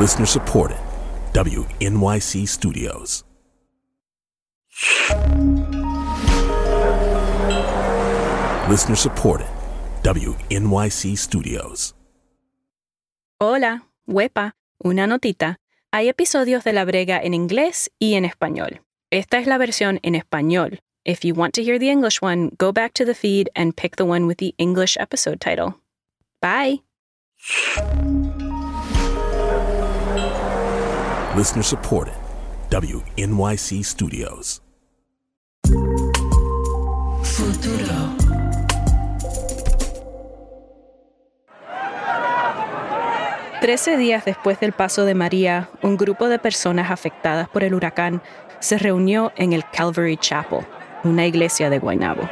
Listener supported. WNYC Studios. Listener supported. WNYC Studios. Hola, huepa, una notita. Hay episodios de La Brega en inglés y en español. Esta es la versión en español. If you want to hear the English one, go back to the feed and pick the one with the English episode title. Bye. Listener supported. WNYC Studios. Trece días después del paso de María, un grupo de personas afectadas por el huracán se reunió en el Calvary Chapel, una iglesia de Guaynabo.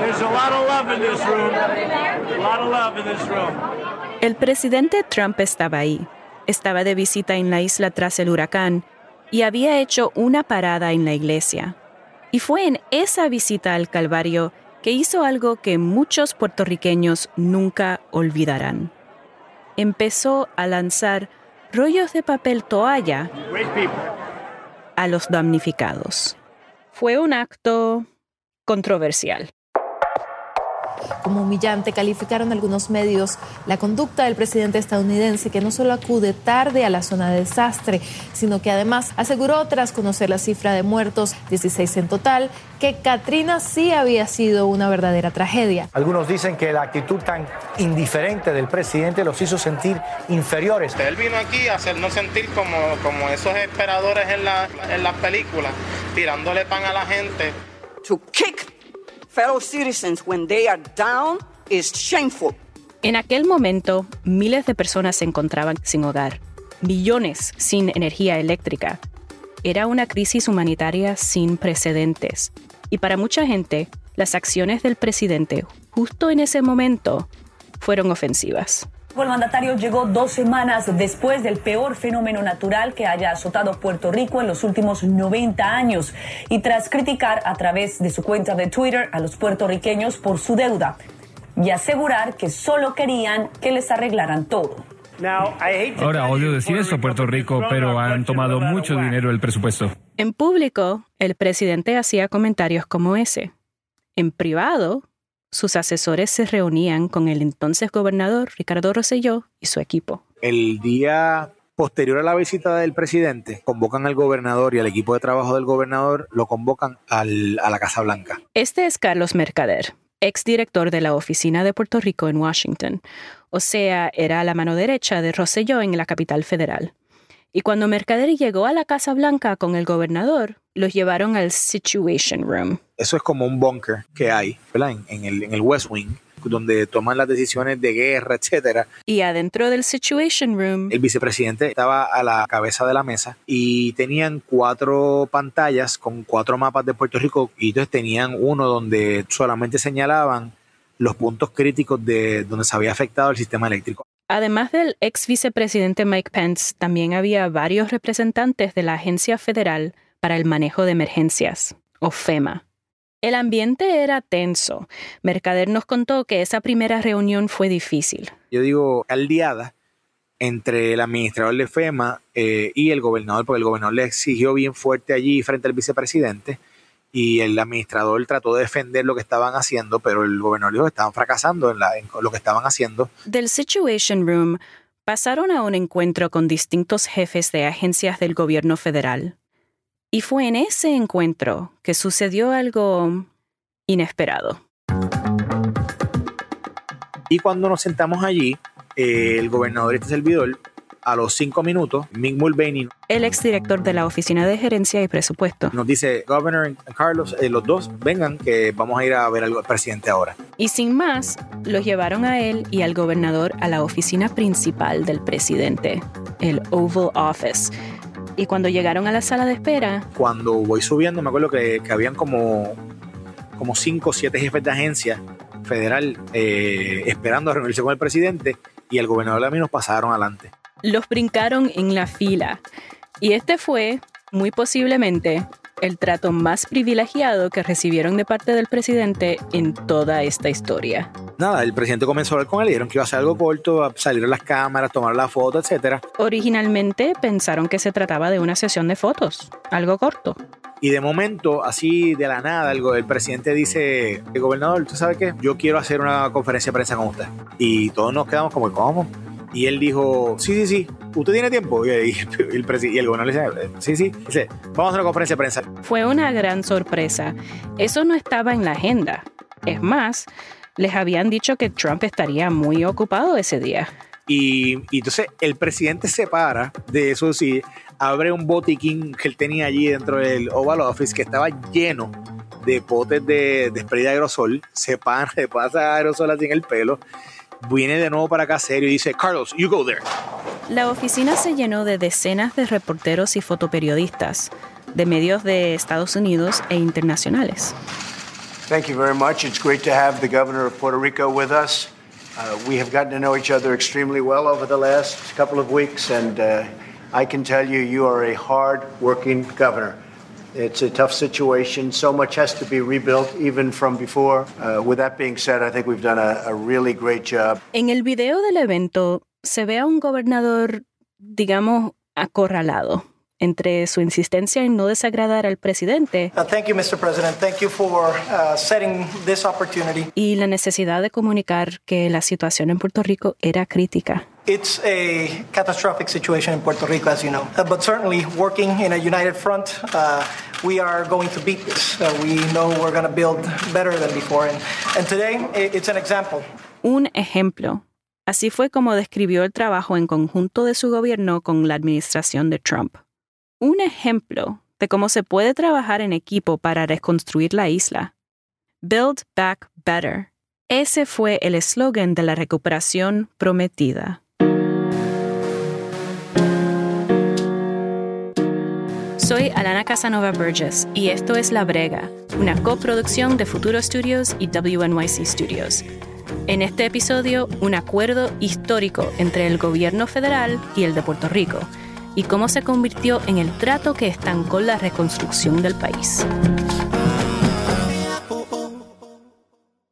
There's a lot of love in this room. A lot of love in this room. El presidente Trump estaba ahí. Estaba de visita en la isla tras el huracán y había hecho una parada en la iglesia. Y fue en esa visita al Calvario que hizo algo que muchos puertorriqueños nunca olvidarán. Empezó a lanzar rollos de papel toalla a los damnificados. Fue un acto controversial. Como humillante calificaron algunos medios la conducta del presidente estadounidense que no solo acude tarde a la zona de desastre, sino que además aseguró tras conocer la cifra de muertos, 16 en total, que Katrina sí había sido una verdadera tragedia. Algunos dicen que la actitud tan indiferente del presidente los hizo sentir inferiores. Él vino aquí a hacernos sentir como, como esos esperadores en, la, en las películas, tirándole pan a la gente. to kick fellow citizens when they are down is shameful. En aquel momento, miles de personas se encontraban sin hogar, millones sin energía eléctrica. Era una crisis humanitaria sin precedentes. Y para mucha gente, las acciones del presidente justo en ese momento fueron ofensivas. El mandatario llegó dos semanas después del peor fenómeno natural que haya azotado Puerto Rico en los últimos 90 años y tras criticar a través de su cuenta de Twitter a los puertorriqueños por su deuda y asegurar que solo querían que les arreglaran todo. Now, I hate to Ahora odio decir eso, Puerto Rico, pero han tomado mucho dinero del presupuesto. En público, el presidente hacía comentarios como ese. En privado, sus asesores se reunían con el entonces gobernador Ricardo Rosselló y su equipo. El día posterior a la visita del presidente, convocan al gobernador y al equipo de trabajo del gobernador, lo convocan al- a la Casa Blanca. Este es Carlos Mercader, exdirector de la Oficina de Puerto Rico en Washington. O sea, era la mano derecha de Rosselló en la capital federal. Y cuando Mercader llegó a la Casa Blanca con el gobernador, los llevaron al Situation Room. Eso es como un bunker que hay ¿verdad? En, en el, en el West Wing, donde toman las decisiones de guerra, etcétera. Y adentro del Situation Room, El vicepresidente estaba a la cabeza de la mesa y tenían cuatro pantallas con cuatro mapas de Puerto Rico y entonces tenían uno donde solamente señalaban los puntos críticos de donde se había afectado el sistema eléctrico. además del ex vicepresidente Mike Pence, también había varios representantes de la Agencia Federal para el Manejo de Emergencias, o FEMA. El ambiente era tenso. Mercader nos contó que esa primera reunión fue difícil. Yo digo caldeada entre el administrador de FEMA eh, y el gobernador, porque el gobernador le exigió bien fuerte allí frente al vicepresidente y el administrador trató de defender lo que estaban haciendo, pero el gobernador dijo que estaban fracasando en, la- en lo que estaban haciendo. Del Situation Room pasaron a un encuentro con distintos jefes de agencias del gobierno federal. Y fue en ese encuentro que sucedió algo inesperado. Y cuando nos sentamos allí, eh, el gobernador y este servidor, a los cinco minutos, Mick Mulvaney El exdirector de la Oficina de Gerencia y Presupuesto. nos dice, Governor Carlos, eh, los dos vengan, que vamos a ir a ver al presidente ahora. Y sin más, los llevaron a él y al gobernador a la oficina principal del presidente, el Oval Office. Y cuando llegaron a la sala de espera, Cuando voy subiendo, me acuerdo que, que habían como, como cinco o siete jefes de agencia federal eh, esperando a reunirse con el presidente y el gobernador a mí nos pasaron adelante. los brincaron en la fila. Y este fue, muy posiblemente, el trato más privilegiado que recibieron de parte del presidente en toda esta historia. Nada, el presidente comenzó a hablar con él, dijeron que iba a hacer algo corto, a salir a las cámaras, tomar la foto, etcétera. Originalmente pensaron que se trataba de una sesión de fotos, algo corto. Y de momento, así de la nada, el, el presidente dice, el gobernador, ¿tú sabes qué? Yo quiero hacer una conferencia de prensa con usted. Y todos nos quedamos como, ¿cómo? Y él dijo, sí, sí, sí, ¿usted tiene tiempo? Y, el, y el gobernador le dice, sí, sí, dice, vamos a hacer una conferencia de prensa. Fue una gran sorpresa. Eso no estaba en la agenda. Es más, les habían dicho que Trump estaría muy ocupado ese día. Y, entonces el presidente se para de eso, sí, abre un botiquín que él tenía allí dentro del Oval Office que estaba lleno de potes de, de spray de aerosol, se, para, se pasa aerosol así en el pelo, viene de nuevo para acá serio y dice, Carlos, you go there. La oficina se llenó de decenas de reporteros y fotoperiodistas de medios de Estados Unidos e internacionales. Thank you very much. It's great to have the governor of Puerto Rico with us. Uh, we have gotten to know each other extremely well over the last couple of weeks, and uh, I can tell you, you are a hard working governor. It's a tough situation. So much has to be rebuilt, even from before. Uh, with that being said, I think we've done a, a really great job. En el video del evento se ve a un gobernador, digamos, acorralado entre su insistencia en no desagradar al presidente uh, thank you, Mr. President. Thank you for, uh, setting this opportunity. y la necesidad de comunicar que la situación en Puerto Rico era crítica. It's a catastrophic situation in Puerto Rico, as you know. Uh, but certainly, working in a united front, uh, we are going to beat this. Uh, we know we're going to build better than before. And, and today, it's an example. Un ejemplo. Así fue como describió el trabajo en conjunto de su gobierno con la administración de Trump. Un ejemplo de cómo se puede trabajar en equipo para reconstruir la isla. Build Back Better. Ese fue el eslogan de la recuperación prometida. Soy Alana Casanova Burgess y esto es La Brega, una coproducción de Futuro Studios y WNYC Studios. En este episodio, un acuerdo histórico entre el gobierno federal y el de Puerto Rico, y cómo se convirtió en el trato que estancó la reconstrucción del país.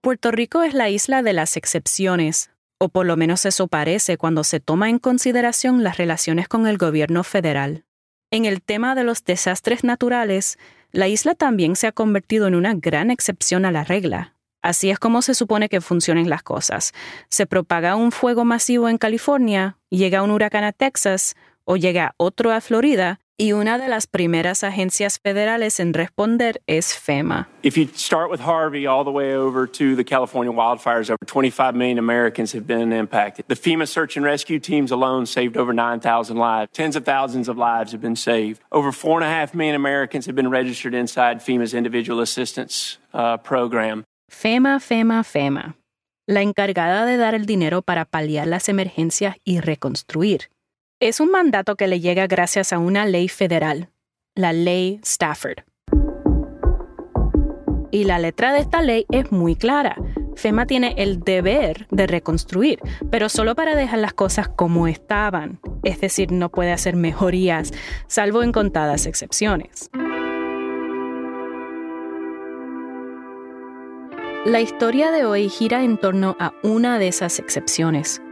Puerto Rico es la isla de las excepciones, o por lo menos eso parece cuando se toma en consideración las relaciones con el gobierno federal. En el tema de los desastres naturales, la isla también se ha convertido en una gran excepción a la regla. Así es como se supone que funcionen las cosas. Se propaga un fuego masivo en California, llega un huracán a Texas o llega otro a Florida, y una de las primeras agencias federales en responder es FEMA. If you start with Harvey all the way over to the California wildfires, over 25 million Americans have been impacted. The FEMA search and rescue teams alone saved over 9,000 lives. Tens of thousands of lives have been saved. Over 4.5 million Americans have been registered inside FEMA's individual assistance uh, program. FEMA, FEMA, FEMA. La encargada de dar el dinero para paliar las emergencias y reconstruir. Es un mandato que le llega gracias a una ley federal, la ley Stafford. Y la letra de esta ley es muy clara. FEMA tiene el deber de reconstruir, pero solo para dejar las cosas como estaban. Es decir, no puede hacer mejorías, salvo en contadas excepciones. La historia de hoy gira en torno a una de esas excepciones,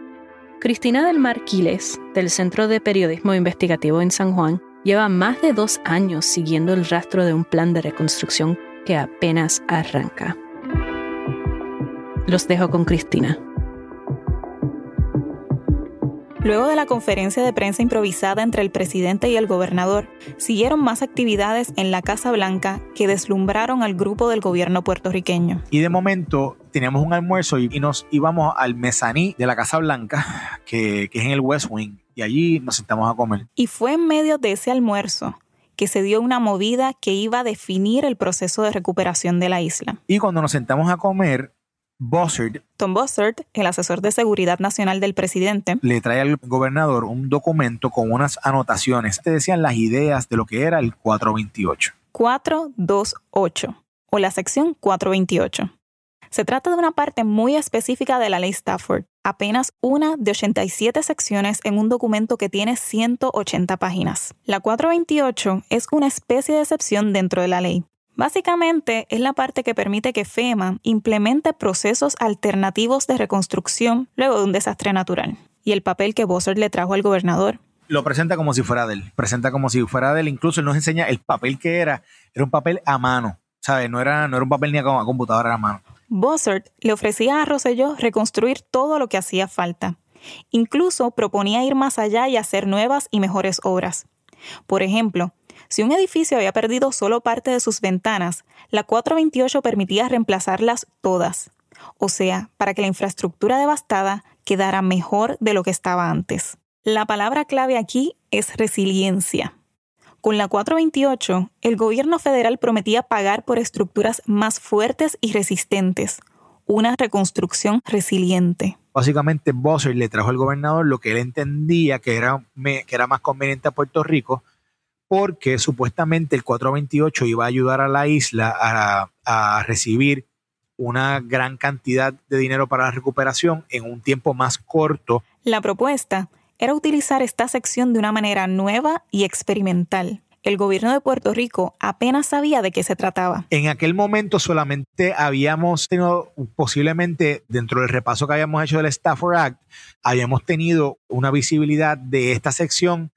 Cristina del Mar Quiles, del Centro de Periodismo Investigativo en San Juan, lleva más de dos años siguiendo el rastro de un plan de reconstrucción que apenas arranca. Los dejo con Cristina. Luego de la conferencia de prensa improvisada entre el presidente y el gobernador, siguieron más actividades en la Casa Blanca que deslumbraron al grupo del gobierno puertorriqueño. Y de momento teníamos un almuerzo y, nos íbamos al mezaní de la Casa Blanca, que, que es en el West Wing, y allí nos sentamos a comer. Y fue en medio de ese almuerzo que se dio una movida que iba a definir el proceso de recuperación de la isla. Y cuando nos sentamos a comer, Bossard, Tom Bossard, el asesor de seguridad nacional del presidente, le trae al gobernador un documento con unas anotaciones. Te decían las ideas de lo que era el 428. 428 o la sección 428. Se trata de una parte muy específica de la ley Stafford, apenas una de 87 secciones en un documento que tiene 180 páginas. La 428 es una especie de excepción dentro de la ley. Básicamente es la parte que permite que FEMA implemente procesos alternativos de reconstrucción luego de un desastre natural. Y el papel que Bossert le trajo al gobernador. Lo presenta como si fuera de presenta como si fuera de incluso él nos enseña el papel que era, era un papel a mano, ¿sabes? No era, no era un papel ni a computadora, era a mano. Bossert le ofrecía a Rosselló reconstruir todo lo que hacía falta. Incluso proponía ir más allá y hacer nuevas y mejores obras. Por ejemplo, si un edificio había perdido solo parte de sus ventanas, la 428 permitía reemplazarlas todas. O sea, para que la infraestructura devastada quedara mejor de lo que estaba antes. La palabra clave aquí es resiliencia. Con la 428, el gobierno federal prometía pagar por estructuras más fuertes y resistentes, una reconstrucción resiliente. Básicamente, Bosser le trajo al gobernador lo que él entendía que era, que era más conveniente a Puerto Rico, porque supuestamente el 428 iba a ayudar a la isla a, a recibir una gran cantidad de dinero para la recuperación en un tiempo más corto. La propuesta era utilizar esta sección de una manera nueva y experimental. El gobierno de Puerto Rico apenas sabía de qué se trataba. En aquel momento solamente habíamos tenido, posiblemente dentro del repaso que habíamos hecho del Stafford Act, habíamos tenido una visibilidad de esta sección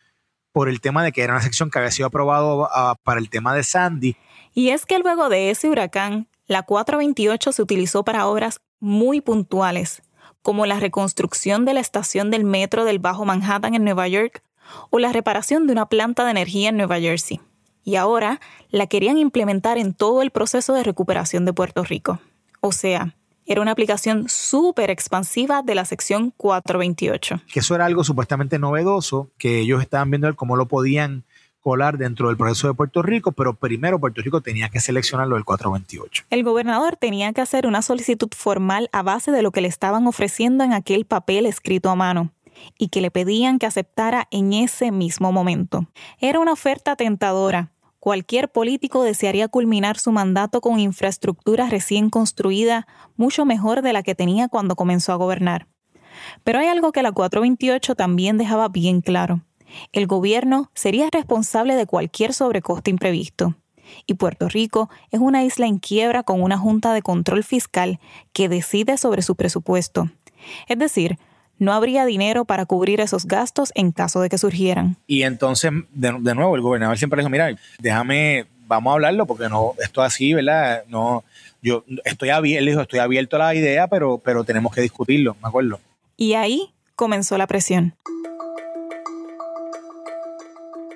por el tema de que era una sección que había sido aprobado ah, para el tema de Sandy. Y es que luego de ese huracán, la 428 se utilizó para obras muy puntuales, como la reconstrucción de la estación del metro del Bajo Manhattan en Nueva York o la reparación de una planta de energía en Nueva Jersey. Y ahora la querían implementar en todo el proceso de recuperación de Puerto Rico. O sea, era una aplicación súper expansiva de la sección 428. Que eso era algo supuestamente novedoso, que ellos estaban viendo cómo lo podían dentro del proceso de Puerto Rico, pero primero Puerto Rico tenía que seleccionar lo del 428. El gobernador tenía que hacer una solicitud formal a base de lo que le estaban ofreciendo en aquel papel escrito a mano y que le pedían que aceptara en ese mismo momento. Era una oferta tentadora. Cualquier político desearía culminar su mandato con infraestructura recién construida, mucho mejor de la que tenía cuando comenzó a gobernar. Pero hay algo que la 428 también dejaba bien claro el gobierno sería responsable de cualquier sobrecoste imprevisto. Y Puerto Rico es una isla en quiebra con una junta de control fiscal que decide sobre su presupuesto. Es decir, no habría dinero para cubrir esos gastos en caso de que surgieran. Y entonces, de, nuevo, el gobernador siempre dijo, mira, déjame, vamos a hablarlo porque no, esto así, ¿verdad? No, yo estoy abierto, dijo, estoy abierto a la idea, pero, pero tenemos que discutirlo, me acuerdo. Y ahí comenzó la presión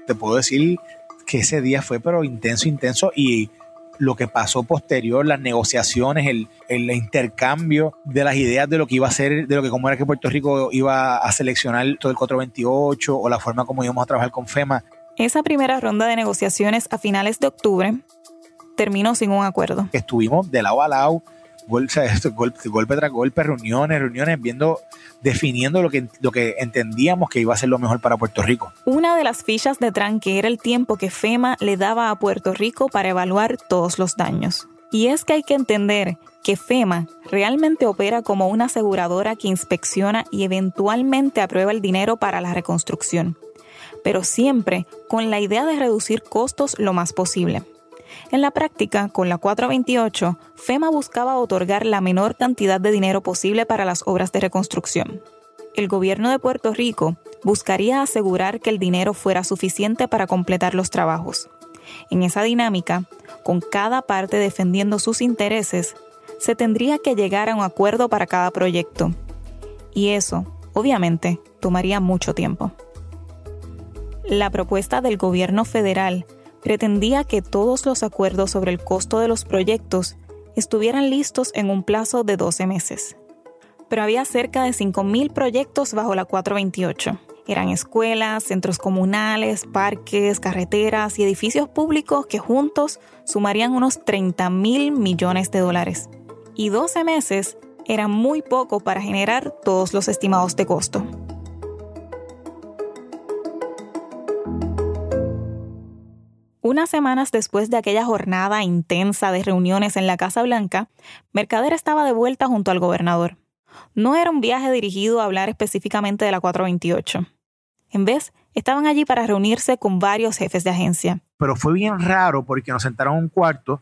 te puedo decir que ese día fue pero intenso, intenso y lo que pasó posterior, las negociaciones, el, el, intercambio de las ideas de lo que iba a ser, de lo que como era que Puerto Rico iba a seleccionar todo el 428 o la forma como íbamos a trabajar con FEMA. Esa primera ronda de negociaciones a finales de octubre terminó sin un acuerdo. Estuvimos de lado a lado golpe, tras golpe, reuniones, reuniones, viendo, definiendo lo que, lo que entendíamos que iba a ser lo mejor para Puerto Rico. Una de las fichas de tranque era el tiempo que FEMA le daba a Puerto Rico para evaluar todos los daños. Y es que hay que entender que FEMA realmente opera como una aseguradora que inspecciona y eventualmente aprueba el dinero para la reconstrucción, pero siempre con la idea de reducir costos lo más posible. En la práctica, con la 428, FEMA buscaba otorgar la menor cantidad de dinero posible para las obras de reconstrucción. El gobierno de Puerto Rico buscaría asegurar que el dinero fuera suficiente para completar los trabajos. En esa dinámica, con cada parte defendiendo sus intereses, se tendría que llegar a un acuerdo para cada proyecto. Y eso, obviamente, tomaría mucho tiempo. La propuesta del gobierno federal pretendía que todos los acuerdos sobre el costo de los proyectos estuvieran listos en un plazo de 12 meses. Pero había cerca de 5.000 proyectos bajo la 428. Eran escuelas, centros comunales, parques, carreteras y edificios públicos que juntos sumarían unos 30 mil millones de dólares. Y 12 meses eran muy poco para generar todos los estimados de costo. Unas semanas después de aquella jornada intensa de reuniones en la Casa Blanca, Mercader estaba de vuelta junto al gobernador. No era un viaje dirigido a hablar específicamente de la 428. En vez, estaban allí para reunirse con varios jefes de agencia. Pero fue bien raro porque nos sentaron en un cuarto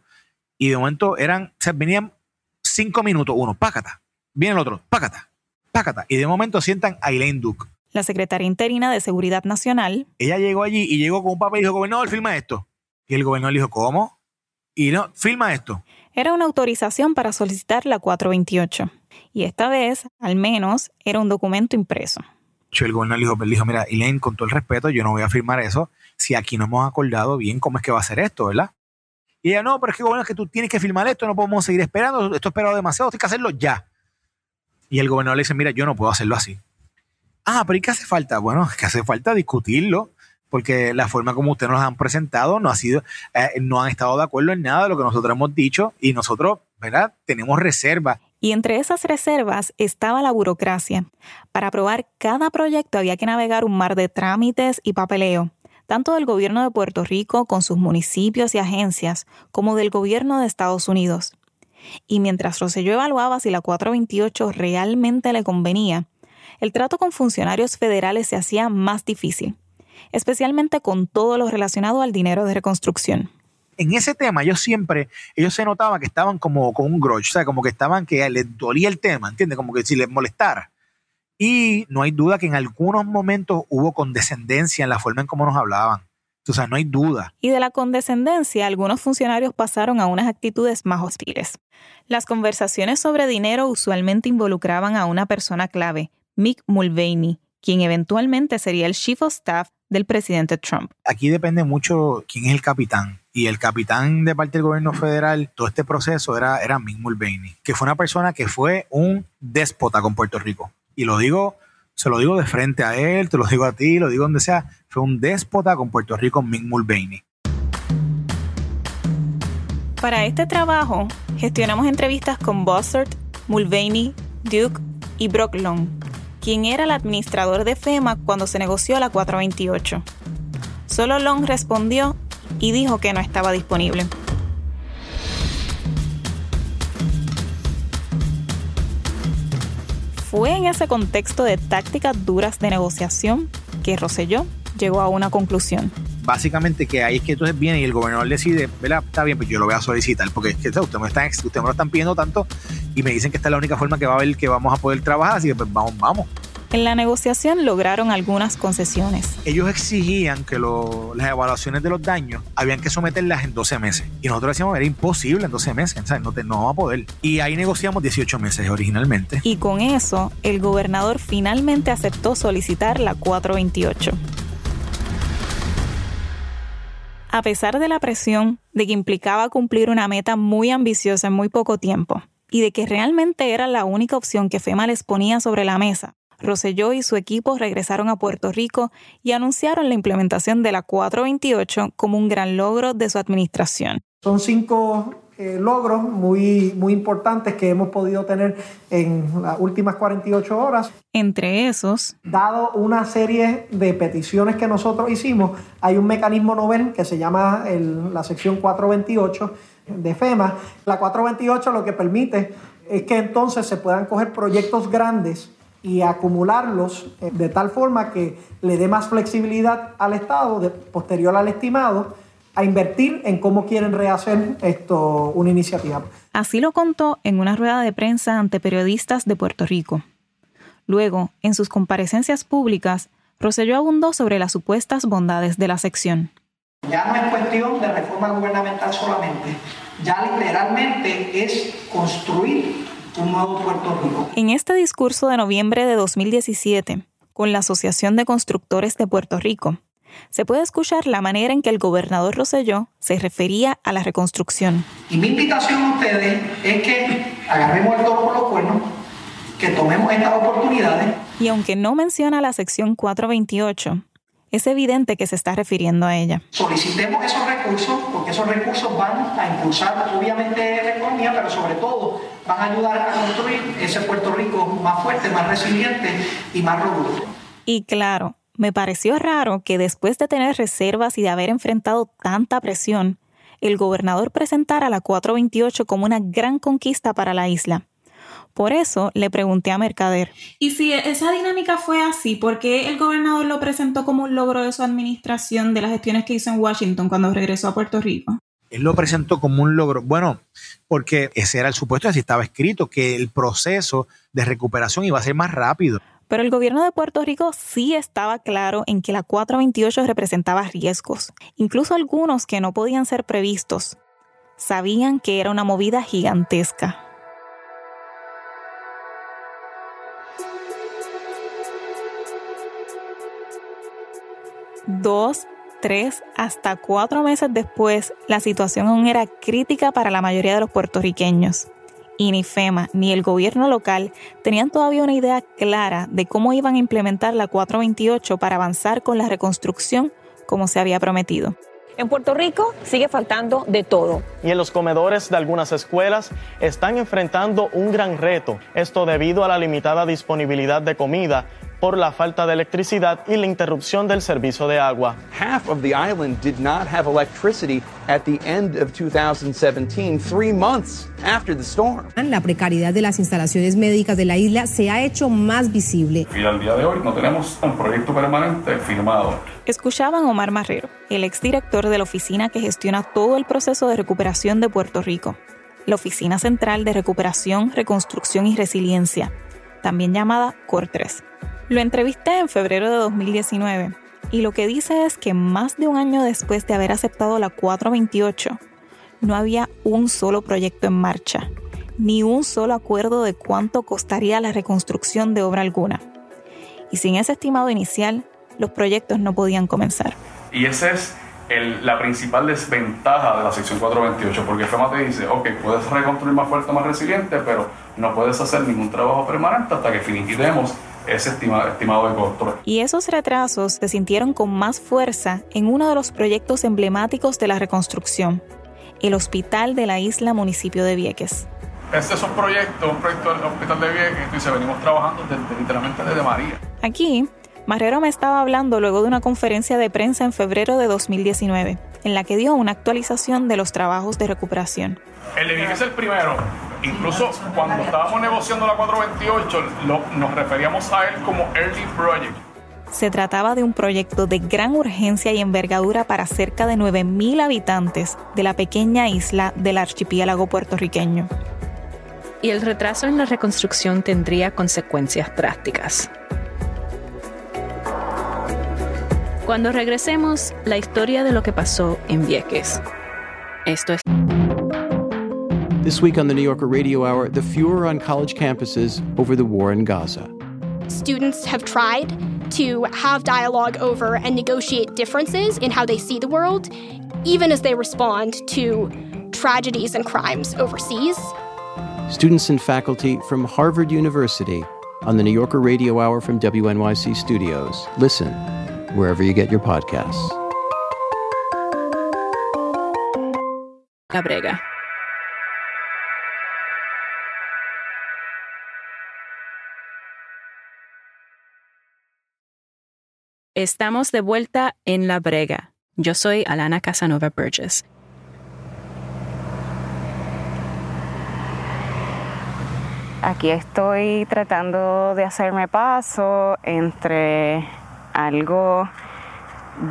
Y de momento eran, o sea, venían cinco minutos, uno, pácata, viene el otro, pácata, pácata. Y de momento sientan a Elaine Duke. La secretaria interina de Seguridad Nacional. Ella llegó allí y llegó con un papel y dijo, gobernador, firma esto. Y el gobernador le dijo, ¿cómo? Y no, firma esto. Era una autorización para solicitar la 428. Y esta vez, al menos, era un documento impreso. El gobernador le dijo, le dijo, mira, Elaine, con todo el respeto, yo no voy a firmar eso si aquí no hemos acordado bien cómo es que va a ser esto, ¿verdad? Y ella, no, pero es que gobernador, es que tú tienes que firmar esto, no podemos seguir esperando, esto esperado demasiado, tienes que hacerlo ya. Y el gobernador le dice, mira, yo no puedo hacerlo así. Ah, pero ¿y qué hace falta? Bueno, es que hace falta discutirlo, porque la forma como ustedes nos han presentado no ha sido, eh, no han estado de acuerdo en nada de lo que nosotros hemos dicho y nosotros, ¿verdad? Tenemos reservas. Y entre esas reservas estaba la burocracia. Para aprobar cada proyecto había que navegar un mar de trámites y papeleo, tanto del gobierno de Puerto Rico con sus municipios y agencias, como del gobierno de Estados Unidos. Y mientras Rosselló evaluaba si la 428 realmente le convenía, el trato con funcionarios federales se hacía más difícil, especialmente con todo lo relacionado al dinero de reconstrucción. En ese tema, ellos siempre, ellos se notaban que estaban como con un grudge, o sea, como que estaban que les dolía el tema, ¿entiendes? Como que si les molestara. Y no hay duda que en algunos momentos hubo condescendencia en la forma en cómo nos hablaban. O sea, no hay duda. Y de la condescendencia, algunos funcionarios pasaron a unas actitudes más hostiles. Las conversaciones sobre dinero usualmente involucraban a una persona clave, Mick Mulvaney, quien eventualmente sería el chief of staff del presidente Trump. Aquí depende mucho quién es el capitán. Y el capitán de parte del gobierno federal, todo este proceso era, era Mick Mulvaney, que fue una persona que fue un déspota con Puerto Rico. Y lo digo, se lo digo de frente a él, te lo digo a ti, lo digo donde sea, fue un déspota con Puerto Rico, Mick Mulvaney. Para este trabajo, gestionamos entrevistas con Bossert, Mulvaney, Duke y Brock Long, quien era el administrador de FEMA cuando se negoció la 428. Solo Long respondió y dijo que no estaba disponible. Fue en ese contexto de tácticas duras de negociación que Rosselló llegó a una conclusión. Básicamente que ahí es que entonces viene y el gobernador decide, ¿verdad? Está bien, pues yo lo voy a solicitar, porque es que usted me, están, usted me lo están pidiendo tanto y me dicen que esta es la única forma que va a haber que vamos a poder trabajar, así que pues vamos, vamos. En la negociación lograron algunas concesiones. Ellos exigían que las evaluaciones de los daños habían que someterlas en 12 meses. Y nosotros decíamos, era imposible en 12 meses, No, te, no vamos a poder. Y ahí negociamos 18 meses originalmente. Y con eso, el gobernador finalmente aceptó solicitar la 428. A pesar de la presión de que implicaba cumplir una meta muy ambiciosa en muy poco tiempo, y de que realmente era la única opción que FEMA les ponía sobre la mesa, Roselló y su equipo regresaron a Puerto Rico y anunciaron la implementación de la 428 como un gran logro de su administración. Son cinco eh, logros muy, muy importantes que hemos podido tener en las últimas 48 horas. Entre esos, dado una serie de peticiones que nosotros hicimos, hay un mecanismo novel que se llama la sección 428 de FEMA. La 428 lo que permite es que entonces se puedan coger proyectos grandes y acumularlos eh, de tal forma que le dé más flexibilidad al Estado, de, posterior al estimado, a invertir en cómo quieren rehacer esto, una iniciativa. Así lo contó en una rueda de prensa ante periodistas de Puerto Rico. Luego, en sus comparecencias públicas, Roselló abundó sobre las supuestas bondades de la sección. Ya no es cuestión de reforma gubernamental solamente, ya literalmente es construir un nuevo Puerto Rico. En este discurso de noviembre de 2017, con la Asociación de Constructores de Puerto Rico, se puede escuchar la manera en que el gobernador Roselló se refería a la reconstrucción. Y mi invitación a ustedes es que agarremos el toro por los cuernos, que tomemos estas oportunidades. Y aunque no menciona la sección 428, es evidente que se está refiriendo a ella. Solicitemos esos recursos porque esos recursos van a impulsar obviamente la economía, pero sobre todo van a ayudar a construir ese Puerto Rico más fuerte, más resiliente y más robusto. Y claro, me pareció raro que después de tener reservas y de haber enfrentado tanta presión, el gobernador presentara la 428 como una gran conquista para la isla. Por eso le pregunté a Mercader. Y si esa dinámica fue así, ¿por qué el gobernador lo presentó como un logro de su administración de las gestiones que hizo en Washington cuando regresó a Puerto Rico? Él lo presentó como un logro. Bueno, porque ese era el supuesto, así estaba escrito, que el proceso de recuperación iba a ser más rápido. Pero el gobierno de Puerto Rico sí estaba claro en que la 428 representaba riesgos, incluso algunos que no podían ser previstos. Sabían que era una movida gigantesca. Dos, tres, hasta cuatro meses después, la situación aún era crítica para la mayoría de los puertorriqueños y ni FEMA ni el gobierno local tenían todavía una idea clara de cómo iban a implementar la 428 para avanzar con la reconstrucción como se había prometido. En Puerto Rico sigue faltando de todo. Y en los comedores de algunas escuelas están enfrentando un gran reto, esto debido a la limitada disponibilidad de comida por la falta de electricidad y la interrupción del servicio de agua. Half of the island did not have electricity at the end of 2017, three months after the storm. La precariedad de las instalaciones médicas de la isla se ha hecho más visible. Y al día de hoy no tenemos un proyecto permanente firmado. Escuchaban Omar Marrero, el exdirector de la oficina que gestiona todo el proceso de recuperación de Puerto Rico, la Oficina Central de Recuperación, Reconstrucción y Resiliencia, también llamada COR3. Lo entrevisté en febrero de 2019 y lo que dice es que más de un año después de haber aceptado la 428, no había un solo proyecto en marcha, ni un solo acuerdo de cuánto costaría la reconstrucción de obra alguna. Y sin ese estimado inicial, los proyectos no podían comenzar. Y esa es la principal desventaja de la sección 428, porque FEMA te dice, ok, puedes reconstruir más fuerte, más resiliente, pero no puedes hacer ningún trabajo permanente hasta que finiquitemos ese estimado, estimado de costo. Y esos retrasos se sintieron con más fuerza en uno de los proyectos emblemáticos de la reconstrucción, el Hospital de la Isla Municipio de Vieques. Este es un proyecto, un proyecto del Hospital de Vieques, y venimos trabajando desde, literalmente desde María. Aquí, Marrero me estaba hablando luego de una conferencia de prensa en febrero de 2019, en la que dio una actualización de los trabajos de recuperación. El Vieques es el primero, Incluso cuando estábamos negociando la 428, nos referíamos a él como Early Project. Se trataba de un proyecto de gran urgencia y envergadura para cerca de 9.000 habitantes de la pequeña isla del archipiélago puertorriqueño. Y el retraso en la reconstrucción tendría consecuencias drásticas. Cuando regresemos, la historia de lo que pasó en Vieques. Esto es... This week on the New Yorker Radio Hour, the furor on college campuses over the war in Gaza. Students have tried to have dialogue over and negotiate differences in how they see the world, even as they respond to tragedies and crimes overseas. Students and faculty from Harvard University on the New Yorker Radio Hour from WNYC Studios. Listen wherever you get your podcasts. La Brega. Estamos de vuelta en La Brega. Yo soy Alana Casanova Burgess. Aquí estoy tratando de hacerme paso entre algo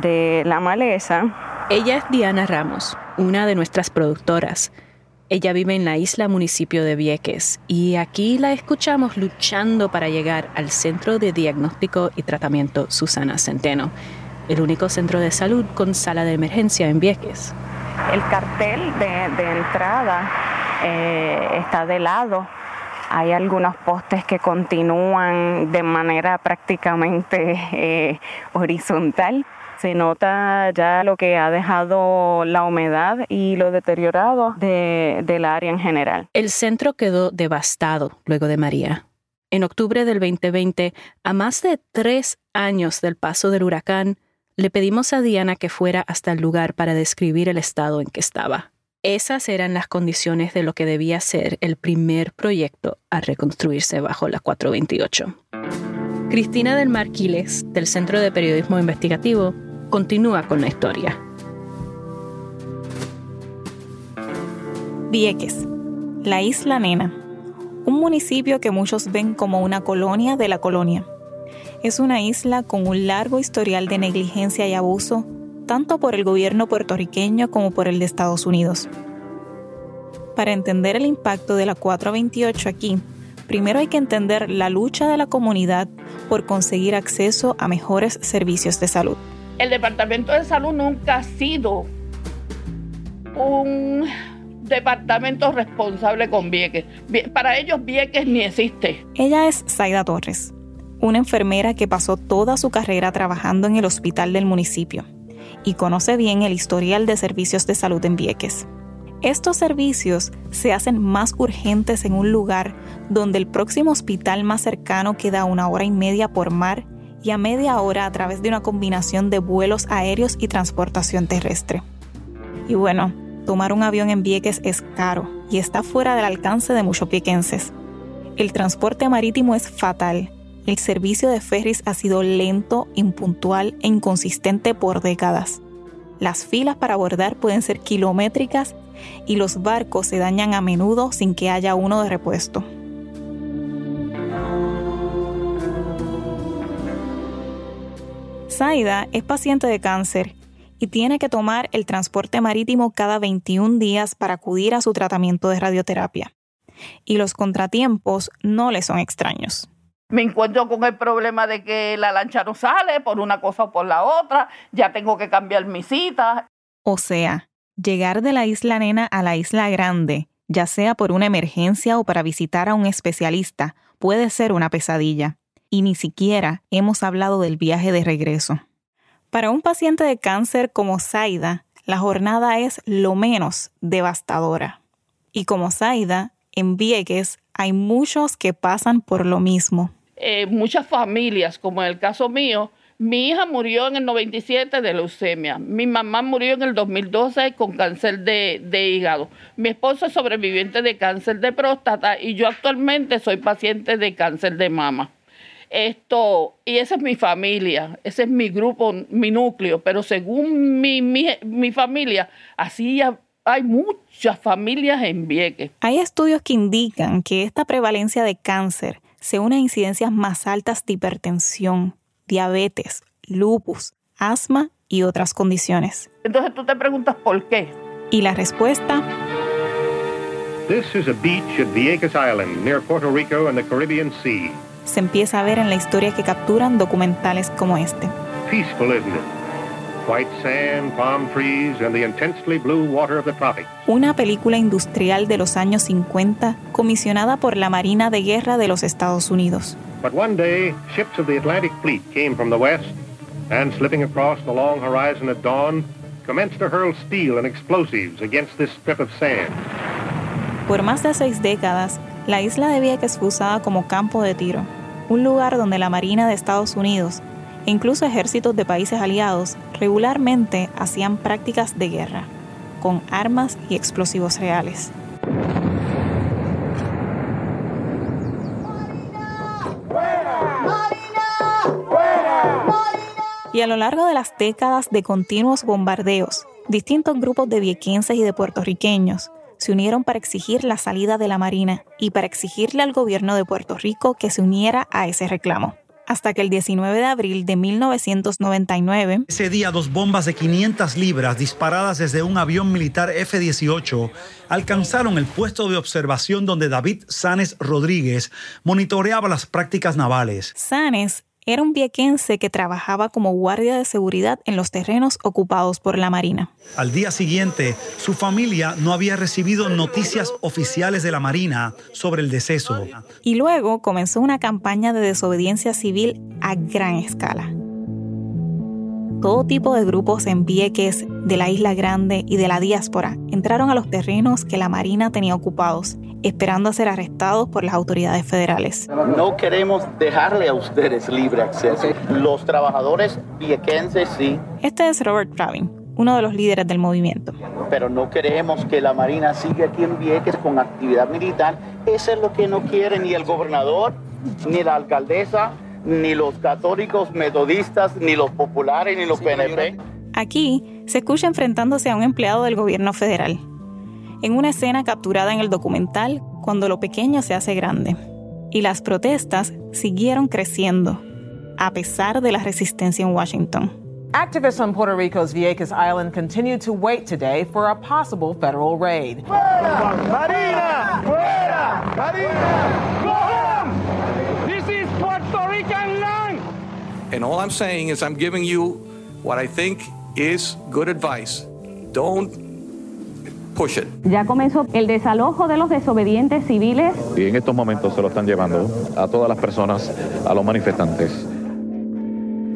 de la maleza. Ella es Diana Ramos, una de nuestras productoras. Ella vive en la isla municipio de Vieques y aquí la escuchamos luchando para llegar al Centro de Diagnóstico y Tratamiento Susana Centeno, el único centro de salud con sala de emergencia en Vieques. El cartel de, entrada eh, está de lado. Hay algunos postes que continúan de manera prácticamente eh, horizontal se nota ya lo que ha dejado la humedad y lo deteriorado del área en general. El centro quedó devastado luego de María. En octubre del 2020, a más de tres años del paso del huracán, le pedimos a Diana que fuera hasta el lugar para describir el estado en que estaba. Esas eran las condiciones de lo que debía ser el primer proyecto a reconstruirse bajo la 428. Cristina del Marquiles, del Centro de Periodismo Investigativo, continúa con la historia. Vieques, la isla Nena, un municipio que muchos ven como una colonia de la colonia. Es una isla con un largo historial de negligencia y abuso, tanto por el gobierno puertorriqueño como por el de Estados Unidos. Para entender el impacto de la 428 aquí, primero hay que entender la lucha de la comunidad por conseguir acceso a mejores servicios de salud. El Departamento de Salud nunca ha sido un departamento responsable con Vieques. Para ellos Vieques ni existe. Ella es Zaida Torres, una enfermera que pasó toda su carrera trabajando en el hospital del municipio y conoce bien el historial de servicios de salud en Vieques. Estos servicios se hacen más urgentes en un lugar donde el próximo hospital más cercano queda una hora y media por mar y a media hora a través de una combinación de vuelos aéreos y transportación terrestre. Y bueno, tomar un avión en Vieques es caro y está fuera del alcance de muchos viequenses. El transporte marítimo es fatal. El servicio de ferries ha sido lento, impuntual e inconsistente por décadas. Las filas para abordar pueden ser kilométricas y los barcos se dañan a menudo sin que haya uno de repuesto. Zaida es paciente de cáncer y tiene que tomar el transporte marítimo cada 21 días para acudir a su tratamiento de radioterapia. Y los contratiempos no le son extraños. Me encuentro con el problema de que la lancha no sale por una cosa o por la otra, ya tengo que cambiar mi cita. O sea, llegar de la isla nena a la isla grande, ya sea por una emergencia o para visitar a un especialista, puede ser una pesadilla. Y ni siquiera hemos hablado del viaje de regreso. Para un paciente de cáncer como Zaida, la jornada es lo menos devastadora. Y como Zaida, en Vieques hay muchos que pasan por lo mismo. Eh, muchas familias, como en el caso mío, mi hija murió en el 97 de leucemia. Mi mamá murió en el 2012 con cáncer de, de, hígado. Mi esposo es sobreviviente de cáncer de próstata y yo actualmente soy paciente de cáncer de mama. Esto, y esa es mi familia, ese es mi grupo, mi núcleo, pero según mi, mi, mi familia, así hay muchas familias en Vieques. Hay estudios que indican que esta prevalencia de cáncer se une a incidencias más altas de hipertensión, diabetes, lupus, asma y otras condiciones. Entonces tú te preguntas por qué. Y la respuesta This is a beach at Vieques Island near Puerto Rico and the Caribbean Sea. Se empieza a ver en la historia que capturan documentales como este. Peaceful, isn't it? Una película industrial de los años 50 comisionada por la Marina de Guerra de los Estados Unidos. But one day, ships of the Atlantic Fleet came from the west, and slipping across the long horizon at dawn, commenced to hurl steel and explosives against this strip of sand. Por más de seis décadas, la isla de Vieques fue usada como campo de tiro, un lugar donde la Marina de Estados Unidos incluso ejércitos de países aliados regularmente hacían prácticas de guerra, con armas y explosivos reales. Y a lo largo de las décadas de continuos bombardeos, distintos grupos de viequenses y de puertorriqueños se unieron para exigir la salida de la Marina y para exigirle al gobierno de Puerto Rico que se uniera a ese reclamo hasta que el 19 de abril de 1999... Ese día dos bombas de 500 libras disparadas desde un avión militar F-18 alcanzaron el puesto de observación donde David Sanes Rodríguez monitoreaba las prácticas navales. Sanes era un viequense que trabajaba como guardia de seguridad en los terrenos ocupados por la Marina. Al día siguiente, su familia no había recibido noticias oficiales de la Marina sobre el deceso. Y luego comenzó una campaña de desobediencia civil a gran escala. Todo tipo de grupos en Vieques, de la Isla Grande y de la diáspora entraron a los terrenos que la Marina tenía ocupados esperando a ser arrestados por las autoridades federales. No queremos dejarle a ustedes libre acceso. Los trabajadores viequenses sí. Este es Robert Pravin, uno de los líderes del movimiento. Pero no queremos que la Marina siga aquí en Vieques con actividad militar. Eso es lo que no quiere ni el gobernador, ni la alcaldesa, ni los católicos metodistas, ni los populares, ni los PNP. Aquí se escucha enfrentándose a un empleado del gobierno federal, en una escena capturada en el documental Cuando lo pequeño se hace grande. Y las protestas siguieron creciendo, a pesar de la resistencia en Washington. Activists on Puerto Rico's Vieques Island continue to wait today for a possible federal raid. Marina! Fuera! Marina! Go home! This is Puerto Rican land! And all I'm saying is I'm giving you what I think is good advice. Don't push it. Ya comenzó el desalojo de los desobedientes civiles. Y en estos momentos se lo están llevando a todas las personas, a los manifestantes.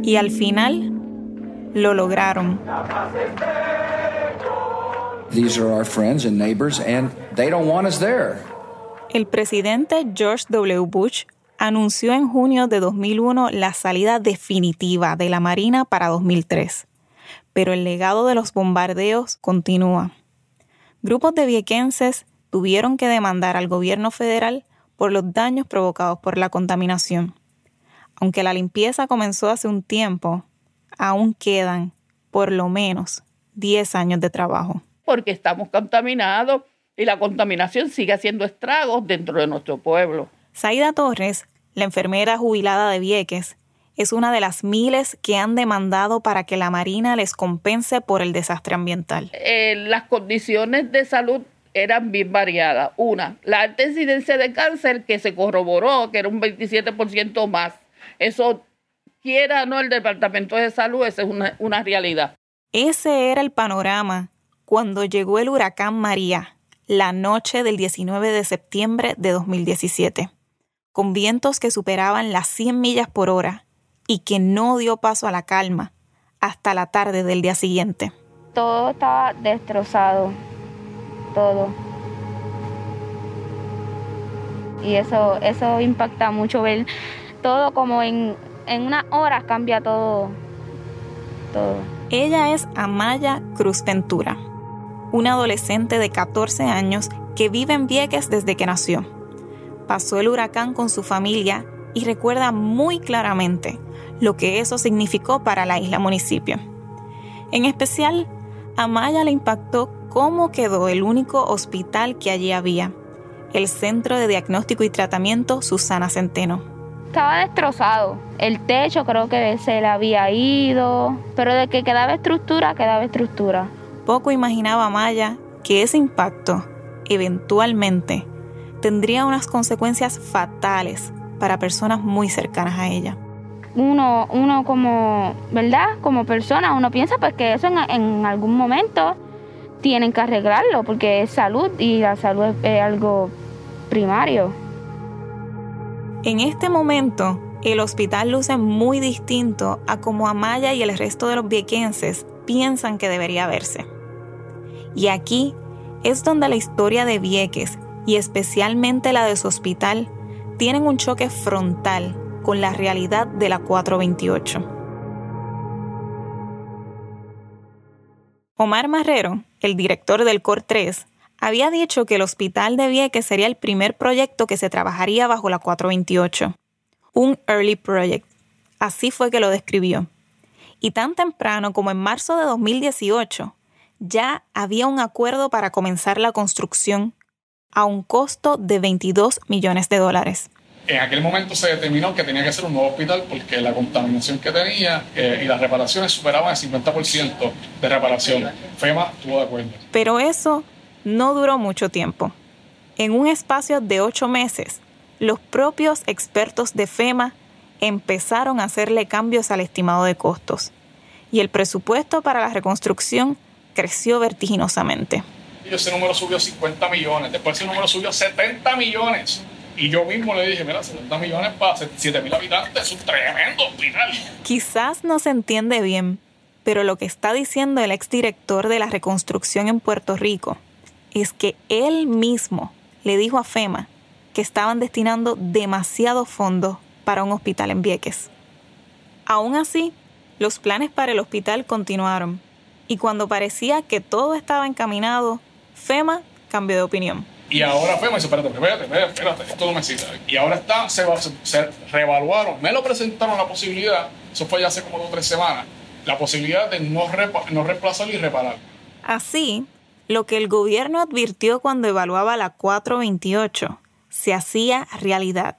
Y al final lo lograron. These are our friends and neighbors, and they don't want us there. El presidente George W. Bush anunció en junio de 2001 la salida definitiva de la Marina para 2003, pero el legado de los bombardeos continúa. Grupos de viequenses tuvieron que demandar al gobierno federal por los daños provocados por la contaminación. Aunque la limpieza comenzó hace un tiempo, aún quedan por lo menos 10 años de trabajo. Porque estamos contaminados y la contaminación sigue haciendo estragos dentro de nuestro pueblo. Saida Torres, la enfermera jubilada de Vieques, es una de las miles que han demandado para que la Marina les compense por el desastre ambiental. Eh, las condiciones de salud eran bien variadas. Una, la alta incidencia de cáncer que se corroboró que era un 27% más. Eso quiera o no el Departamento de Salud, esa es una, una realidad. Ese era el panorama cuando llegó el huracán María, la noche del 19 de septiembre de 2017, con vientos que superaban las 100 millas por hora y que no dio paso a la calma hasta la tarde del día siguiente. Todo estaba destrozado, todo. Y eso, eso impacta mucho ver todo como en, en unas horas cambia todo. Todo. Ella es Amaya Cruz Ventura, una adolescente de 14 años que vive en Vieques desde que nació. Pasó el huracán con su familia y recuerda muy claramente lo que eso significó para la isla municipio. En especial, a Maya le impactó cómo quedó el único hospital que allí había, el Centro de Diagnóstico y Tratamiento Susana Centeno. Estaba destrozado. El techo creo que se le había ido, pero de que quedaba estructura, quedaba estructura. Poco imaginaba Maya que ese impacto, eventualmente, tendría unas consecuencias fatales para personas muy cercanas a ella. Uno, uno como, ¿verdad? Como persona, uno piensa pues que eso en, en algún momento tienen que arreglarlo porque es salud y la salud es, es algo primario. En este momento, el hospital luce muy distinto a como Amaya y el resto de los viequenses piensan que debería verse. Y aquí es donde la historia de Vieques y especialmente la de su hospital tienen un choque frontal con la realidad de la 428. Omar Marrero, el director del COR 3, había dicho que el hospital de Vieques sería el primer proyecto que se trabajaría bajo la 428, un early project. Así fue que lo describió. Y tan temprano como en marzo de 2018, ya había un acuerdo para comenzar la construcción a un costo de 22 millones de dólares. En aquel momento se determinó que tenía que ser un nuevo hospital porque la contaminación que tenía eh, y las reparaciones superaban el 50% de reparación. FEMA estuvo de acuerdo. Pero eso no duró mucho tiempo. En un espacio de ocho meses, los propios expertos de FEMA empezaron a hacerle cambios al estimado de costos y el presupuesto para la reconstrucción creció vertiginosamente. Ese número subió 50 millones, después ese número subió 70 millones. Y yo mismo le dije, mira, 70 millones para 7 mil habitantes es un tremendo hospital. Quizás no se entiende bien, pero lo que está diciendo el exdirector de la reconstrucción en Puerto Rico es que él mismo le dijo a FEMA que estaban destinando demasiado fondos para un hospital en Vieques. Aún así, los planes para el hospital continuaron y cuando parecía que todo estaba encaminado, FEMA cambió de opinión. Y ahora FEMA dice, espérate, espérate, espérate, espérate, esto no me sirve. Y ahora está, se, se, reevaluaron, me lo presentaron la posibilidad, eso fue ya hace como dos o tres semanas, la posibilidad de no, repa, no reemplazarlo y reparar. Así, lo que el gobierno advirtió cuando evaluaba la 428 se hacía realidad.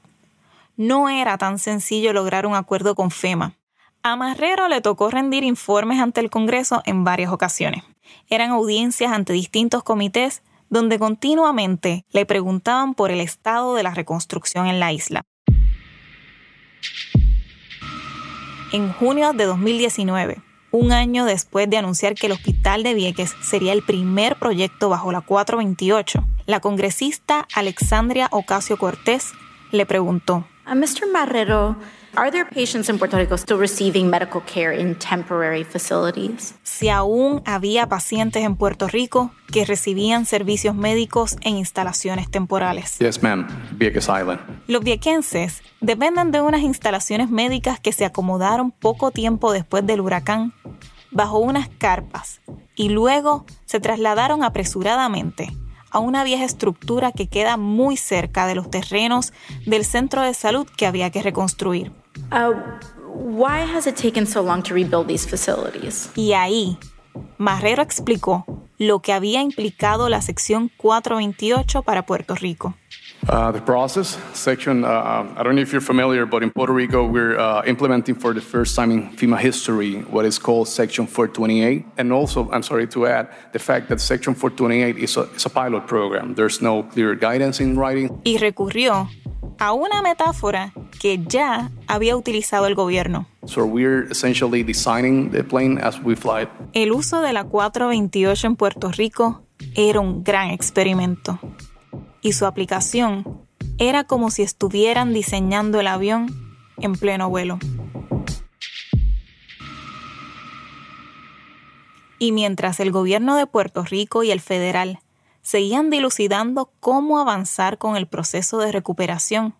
No era tan sencillo lograr un acuerdo con FEMA, A Marrero le tocó rendir informes ante el Congreso en varias ocasiones. Eran audiencias ante distintos comités donde continuamente le preguntaban por el estado de la reconstrucción en la isla. En junio de 2019, un año después de anunciar que el Hospital de Vieques sería el primer proyecto bajo la 428, la congresista Alexandria Ocasio Cortés le preguntó: A Mr. Marrero, Are there patients in Puerto Rico still receiving medical care in temporary facilities? Si aún había pacientes en Puerto Rico que recibían servicios médicos en instalaciones temporales. Yes, ma'am. Vieques Island. Los viequenses dependen de unas instalaciones médicas que se acomodaron poco tiempo después del huracán bajo unas carpas y luego se trasladaron apresuradamente a una vieja estructura que queda muy cerca de los terrenos del centro de salud que había que reconstruir. Uh, why has it taken so long to rebuild these facilities? Y ahí, Marrero explicó lo que había implicado la sección 428 para Puerto Rico. Uh, the process section, uh, I don't know if you're familiar, but in Puerto Rico, we're uh, implementing for the first time in FEMA history what is called Section 428. And also, I'm sorry to add, the fact that Section 428 is a, is a pilot program. There's no clear guidance in writing. Y recurrió a una metáfora que ya había utilizado el gobierno. So we're essentially designing the plane as we fly it. El uso de la 428 en Puerto Rico era un gran experimento y su aplicación era como si estuvieran diseñando el avión en pleno vuelo. Y mientras el gobierno de Puerto Rico y el federal seguían dilucidando cómo avanzar con el proceso de recuperación,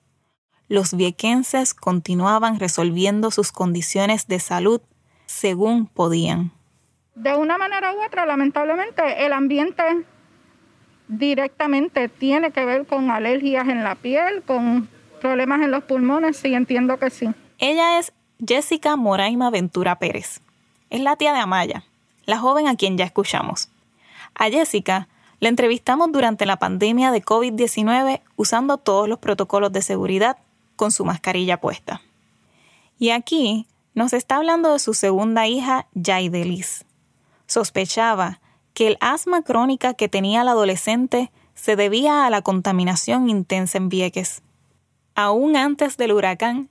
los viequenses continuaban resolviendo sus condiciones de salud según podían. De una manera u otra, lamentablemente, el ambiente directamente tiene que ver con alergias en la piel, con problemas en los pulmones, sí, entiendo que sí. Ella es Jessica Moraima Ventura Pérez. Es la tía de Amaya, la joven a quien ya escuchamos. A Jessica la entrevistamos durante la pandemia de COVID-19 usando todos los protocolos de seguridad con su mascarilla puesta. Y aquí nos está hablando de su segunda hija, Yaidelis. Sospechaba que el asma crónica que tenía la adolescente se debía a la contaminación intensa en Vieques. Aún antes del huracán,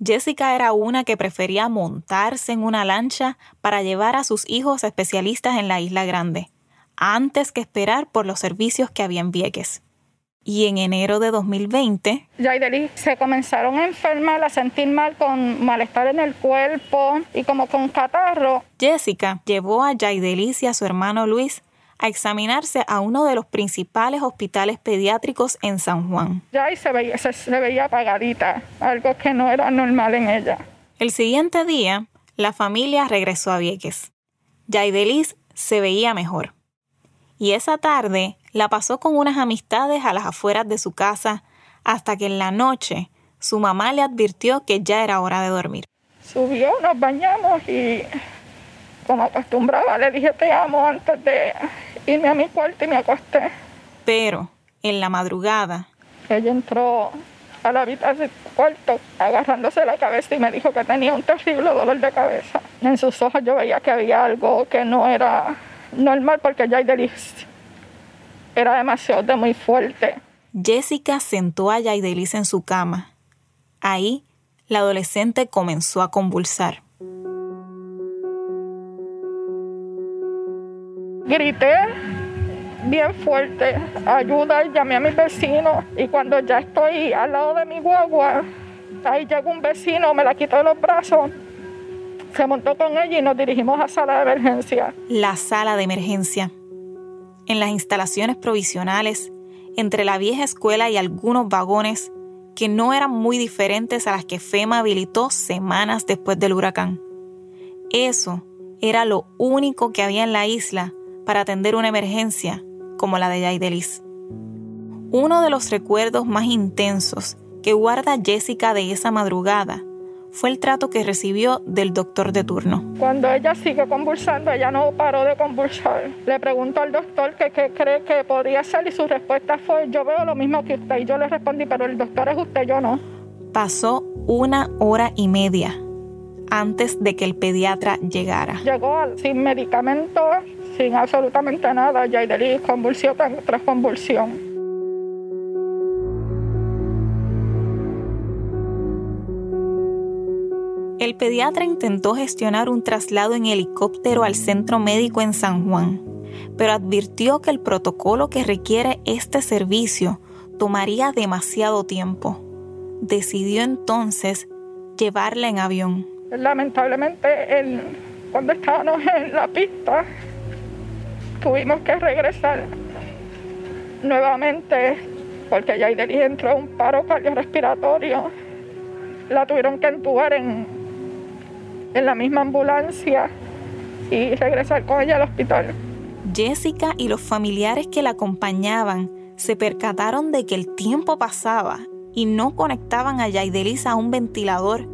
Jessica era una que prefería montarse en una lancha para llevar a sus hijos especialistas en la Isla Grande, antes que esperar por los servicios que había en Vieques. Y en enero de 2020, Yaideli se comenzaron a enfermar, a sentir mal con malestar en el cuerpo y como con catarro. Jessica llevó a Yaidelis y a su hermano Luis a examinarse a uno de los principales hospitales pediátricos en San Juan. Ya se veía, se, se veía apagadita, algo que no era normal en ella. El siguiente día, la familia regresó a Vieques. Yaidelis se veía mejor. Y esa tarde la pasó con unas amistades a las afueras de su casa hasta que en la noche su mamá le advirtió que ya era hora de dormir. Subió, nos bañamos y como acostumbraba le dije te amo antes de irme a mi cuarto y me acosté. Pero en la madrugada... Ella entró a la habitación del cuarto agarrándose la cabeza y me dijo que tenía un terrible dolor de cabeza. En sus ojos yo veía que había algo que no era normal porque ya hay delicia era demasiado muy fuerte. Jessica sentó a Yaidelis en su cama. Ahí, la adolescente comenzó a convulsar. Grité bien fuerte, ayuda, llamé a mi vecino y cuando ya estoy al lado de mi guagua, ahí llegó un vecino, me la quitó de los brazos, se montó con ella y nos dirigimos a sala de emergencia. La sala de emergencia en las instalaciones provisionales, entre la vieja escuela y algunos vagones que no eran muy diferentes a las que FEMA habilitó semanas después del huracán. Eso era lo único que había en la isla para atender una emergencia como la de Yaidelis. Uno de los recuerdos más intensos que guarda Jessica de esa madrugada fue el trato que recibió del doctor de turno. Cuando ella sigue convulsando, ella no paró de convulsar. Le preguntó al doctor qué cree que podría ser y su respuesta fue, yo veo lo mismo que usted. Y yo le respondí, pero el doctor es usted, yo no. Pasó una hora y media antes de que el pediatra llegara. Llegó sin medicamentos, sin absolutamente nada. Yaidelis convulsión tras convulsión. El pediatra intentó gestionar un traslado en helicóptero al centro médico en San Juan, pero advirtió que el protocolo que requiere este servicio tomaría demasiado tiempo. Decidió entonces llevarla en avión. Lamentablemente, cuando estábamos en la pista, tuvimos que regresar nuevamente porque Yaideli entró un paro cardiorrespiratorio. La tuvieron que entubar en, en la misma ambulancia y regresar con ella al hospital. Jessica y los familiares que la acompañaban se percataron de que el tiempo pasaba y no conectaban a Yaidelis a un ventilador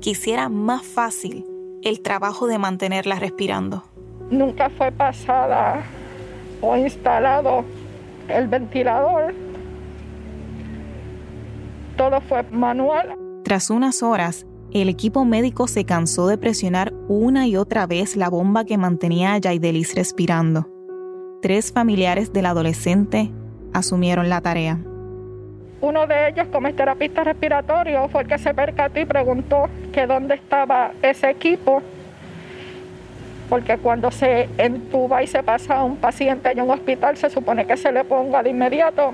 que hiciera más fácil el trabajo de mantenerla respirando. Nunca fue pasada o instalado el ventilador. Todo fue manual. Tras unas horas, el equipo médico se cansó de presionar una y otra vez la bomba que mantenía a Yaidelis respirando. Tres familiares del adolescente asumieron la tarea. Uno de ellos, como es terapista respiratorio, fue el que se percató y preguntó que dónde estaba ese equipo, porque cuando se entuba y se pasa a un paciente en un hospital se supone que se le ponga de inmediato.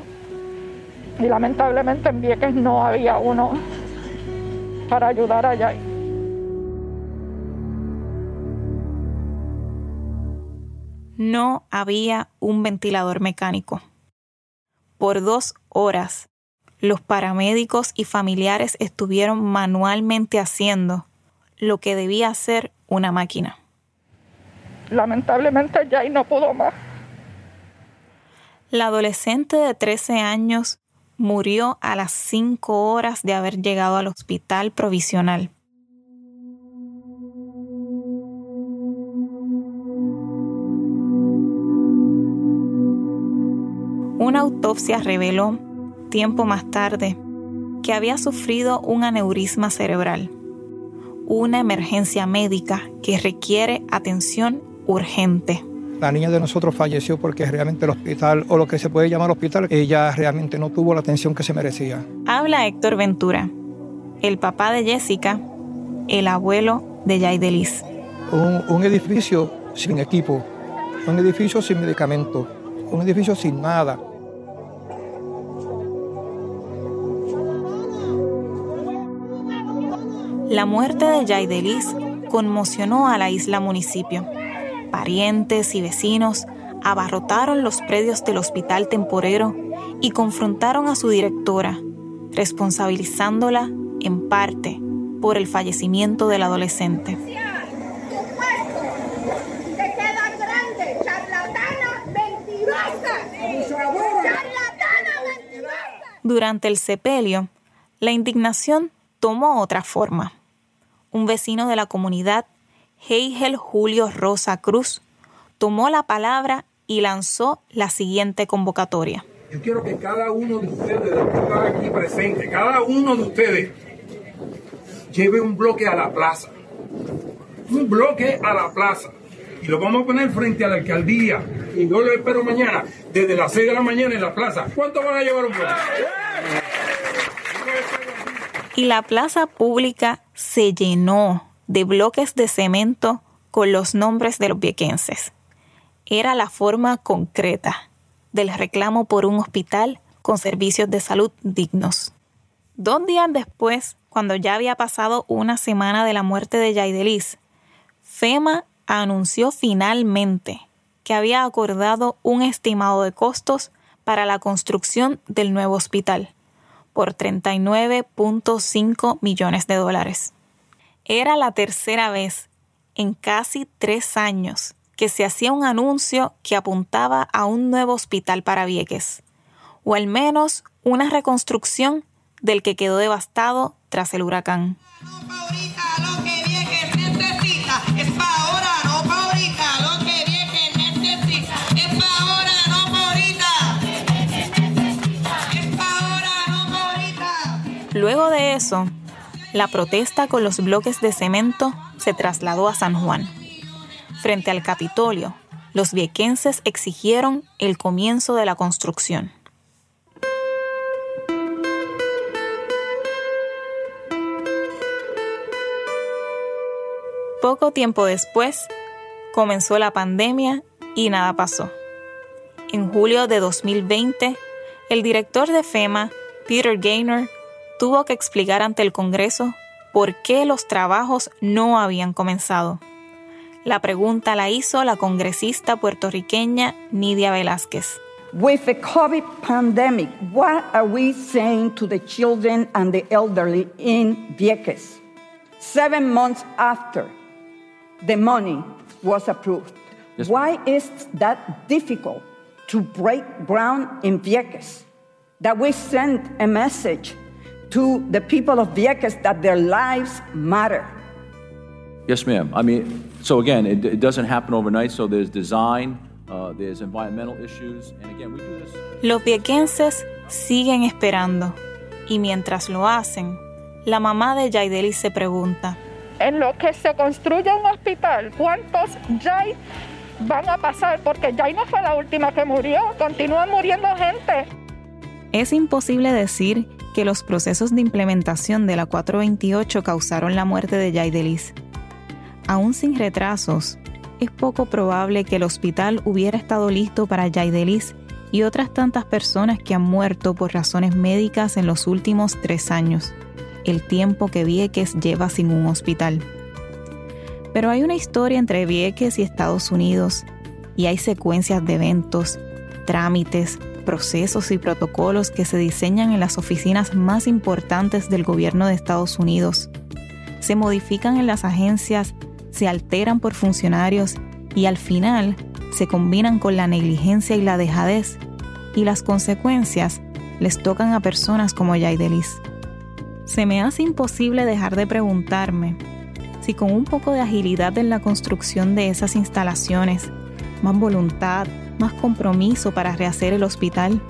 Y lamentablemente en Vieques no había uno para ayudar allá. No había un ventilador mecánico. Por dos horas, los paramédicos y familiares estuvieron manualmente haciendo lo que debía hacer una máquina. Lamentablemente ya no pudo más. La adolescente de 13 años murió a las 5 horas de haber llegado al hospital provisional. Una autopsia reveló, tiempo más tarde, que había sufrido un aneurisma cerebral, una emergencia médica que requiere atención urgente. La niña de nosotros falleció porque realmente el hospital, o lo que se puede llamar hospital, ella realmente no tuvo la atención que se merecía. Habla Héctor Ventura, el papá de Jessica, el abuelo de Yaidelis. Un, un edificio sin equipo, un edificio sin medicamento, un edificio sin nada. La muerte de Yaidelis conmocionó a la isla municipio. Parientes y vecinos abarrotaron los predios del hospital temporero y confrontaron a su directora, responsabilizándola en parte por el fallecimiento del adolescente. Durante el sepelio, la indignación tomó otra forma. Un vecino de la comunidad Heigel Julio Rosa Cruz tomó la palabra y lanzó la siguiente convocatoria. Yo quiero que cada uno de ustedes, de los que están aquí presentes, cada uno de ustedes lleve un bloque a la plaza. Un bloque a la plaza. Y lo vamos a poner frente a la alcaldía. Y yo lo espero mañana, desde las 6 de la mañana en la plaza. ¿Cuánto van a llevar un bloque? Y la plaza pública se llenó de bloques de cemento con los nombres de los viequenses. Era la forma concreta del reclamo por un hospital con servicios de salud dignos. Dos días después, cuando ya había pasado una semana de la muerte de Yaidelis, FEMA anunció finalmente que había acordado un estimado de costos para la construcción del nuevo hospital por 39.5 millones de dólares. Era la tercera vez en casi tres años que se hacía un anuncio que apuntaba a un nuevo hospital para Vieques, o al menos una reconstrucción del que quedó devastado tras el huracán. Luego de eso, la protesta con los bloques de cemento se trasladó a San Juan. Frente al Capitolio, los viequenses exigieron el comienzo de la construcción. Poco tiempo después, comenzó la pandemia y nada pasó. En julio de 2020, el director de FEMA, Peter Gaynor, tuvo que explicar ante el Congreso por qué los trabajos no habían comenzado. La pregunta la hizo la congresista puertorriqueña Nidia Velázquez. With the COVID pandemic, what are we saying to the children and the elderly in Vieques? Seven months after the money was approved. Yes. Why is that difficult to break ground in Vieques? That we send a message to the people of Vieques that their lives matter. Yes, ma'am. I mean, so again, it, it doesn't happen overnight, so there's design, uh, there's environmental issues, and again, we do this. Los viequenses siguen esperando, y mientras lo hacen, la mamá de Yaideli se pregunta, en lo que se construye un hospital, ¿cuántos Yay van a pasar? Porque Yay no fue la última que murió, continúa muriendo gente. Es imposible decir que los procesos de implementación de la 428 causaron la muerte de Yay Delis. Aún sin retrasos, es poco probable que el hospital hubiera estado listo para Yay Delis y otras tantas personas que han muerto por razones médicas en los últimos tres años el tiempo que Vieques lleva sin un hospital. Pero hay una historia entre Vieques y Estados Unidos y hay secuencias de eventos, trámites, procesos y protocolos que se diseñan en las oficinas más importantes del gobierno de Estados Unidos. Se modifican en las agencias, se alteran por funcionarios y al final se combinan con la negligencia y la dejadez y las consecuencias les tocan a personas como Yaidelis. Se me hace imposible dejar de preguntarme si con un poco de agilidad en la construcción de esas instalaciones, más voluntad, más compromiso para rehacer el hospital,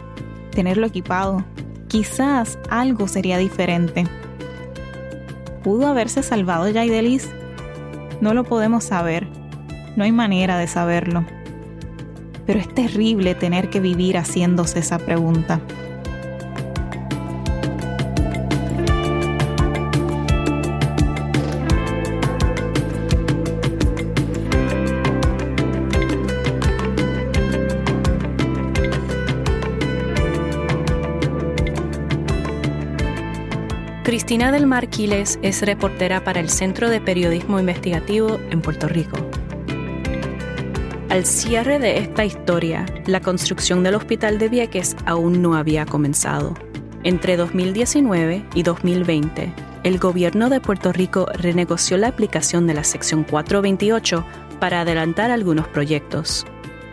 tenerlo equipado, quizás algo sería diferente. ¿Pudo haberse salvado Yaidelis? No lo podemos saber, no hay manera de saberlo. Pero es terrible tener que vivir haciéndose esa pregunta. Cristina del Marquiles es reportera para el Centro de Periodismo Investigativo en Puerto Rico. Al cierre de esta historia, la construcción del Hospital de Vieques aún no había comenzado. Entre 2019 y 2020, el gobierno de Puerto Rico renegoció la aplicación de la sección 428 para adelantar algunos proyectos.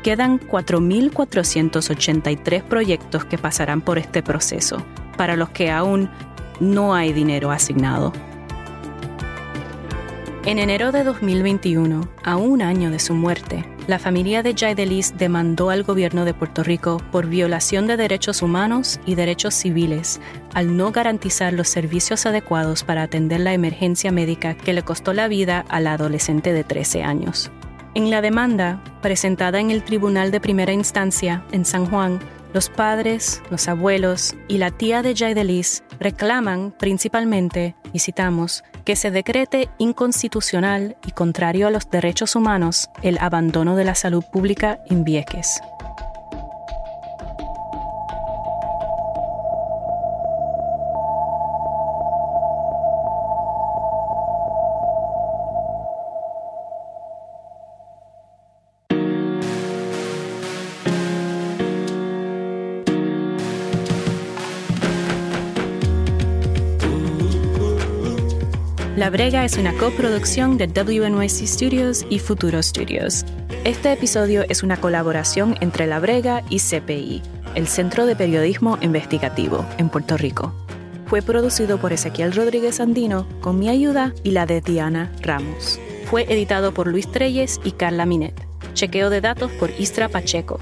Quedan 4.483 proyectos que pasarán por este proceso, para los que aún no hay dinero asignado. En enero de 2021, a un año de su muerte, la familia de Jaidelis demandó al gobierno de Puerto Rico por violación de derechos humanos y derechos civiles al no garantizar los servicios adecuados para atender la emergencia médica que le costó la vida a la adolescente de 13 años. En la demanda, presentada en el Tribunal de Primera Instancia en San Juan, los padres, los abuelos y la tía de Jaidelis reclaman principalmente, y citamos, que se decrete inconstitucional y contrario a los derechos humanos el abandono de la salud pública en Vieques. Brega es una coproducción de WNYC Studios y Futuro Studios. Este episodio es una colaboración entre La Brega y CPI, el Centro de Periodismo Investigativo, en Puerto Rico. Fue producido por Ezequiel Rodríguez Andino con mi ayuda y la de Diana Ramos. Fue editado por Luis Treyes y Carla Minet. Chequeo de datos por Istra Pacheco.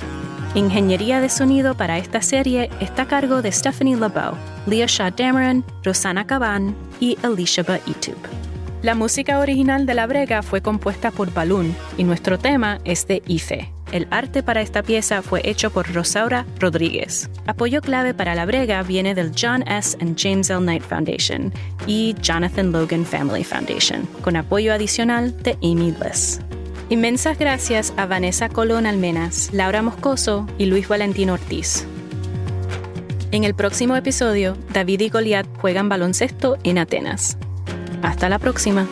Ingeniería de sonido para esta serie está a cargo de Stephanie LeBeau, Leah Shaw Dameron, Rosana Caban y Alicia Itub. La música original de La Brega fue compuesta por Balloon y nuestro tema es de Ife. El arte para esta pieza fue hecho por Rosaura Rodríguez. Apoyo clave para La Brega viene del John S. and James L. Knight Foundation y Jonathan Logan Family Foundation, con apoyo adicional de Amy Bliss. Inmensas gracias a Vanessa Colón Almenas, Laura Moscoso y Luis Valentín Ortiz. En el próximo episodio, David y Goliat juegan baloncesto en Atenas. Hasta la próxima.